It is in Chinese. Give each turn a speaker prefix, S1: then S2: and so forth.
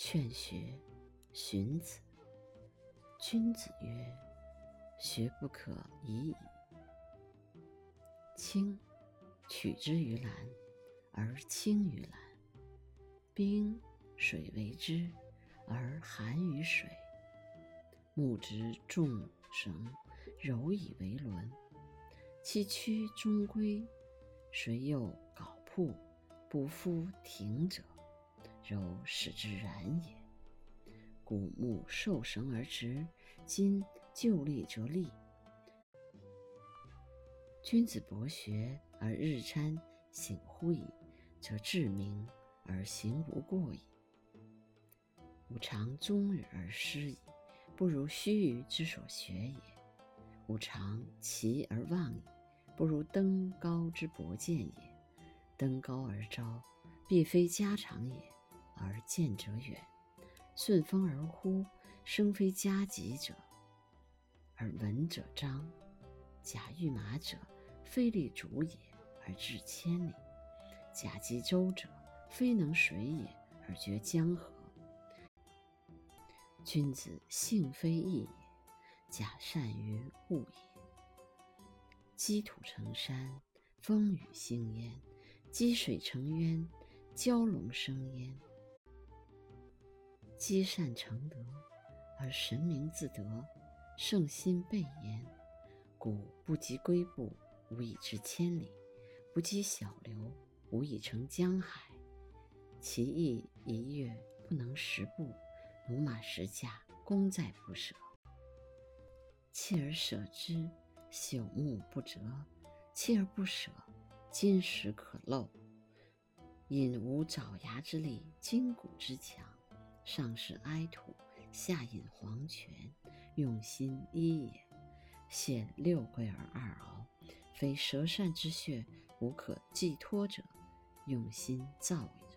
S1: 劝学，荀子。君子曰：“学不可以已矣。”青，取之于蓝，而青于蓝；冰，水为之，而寒于水。木之重绳，柔以为轮。其曲中规，谁又槁瀑不复挺者？柔使之然也。古木受绳而直，今就立则立。君子博学而日参省乎矣，则志明而行无过矣。吾尝终日而失矣，不如须臾之所学也；吾尝其而忘矣，不如登高之博见也。登高而招，必非家常也。而见者远，顺风而呼，声非加急者；而闻者彰。假御马者，非利足也，而至千里；假及舟者，非能水也，而绝江河。君子性非异也，假善于物也。积土成山，风雨兴焉；积水成渊，蛟龙生焉。积善成德，而神明自得，圣心备焉。故不积跬步，无以至千里；不积小流，无以成江海。其意一跃不能十步，驽马十驾，功在不舍。锲而舍之，朽木不折；锲而不舍，金石可镂。引无爪牙之力，筋骨之强。上食哀土，下饮黄泉，用心一也。现六桂而二螯，非舌善之穴无可寄托者，用心造也。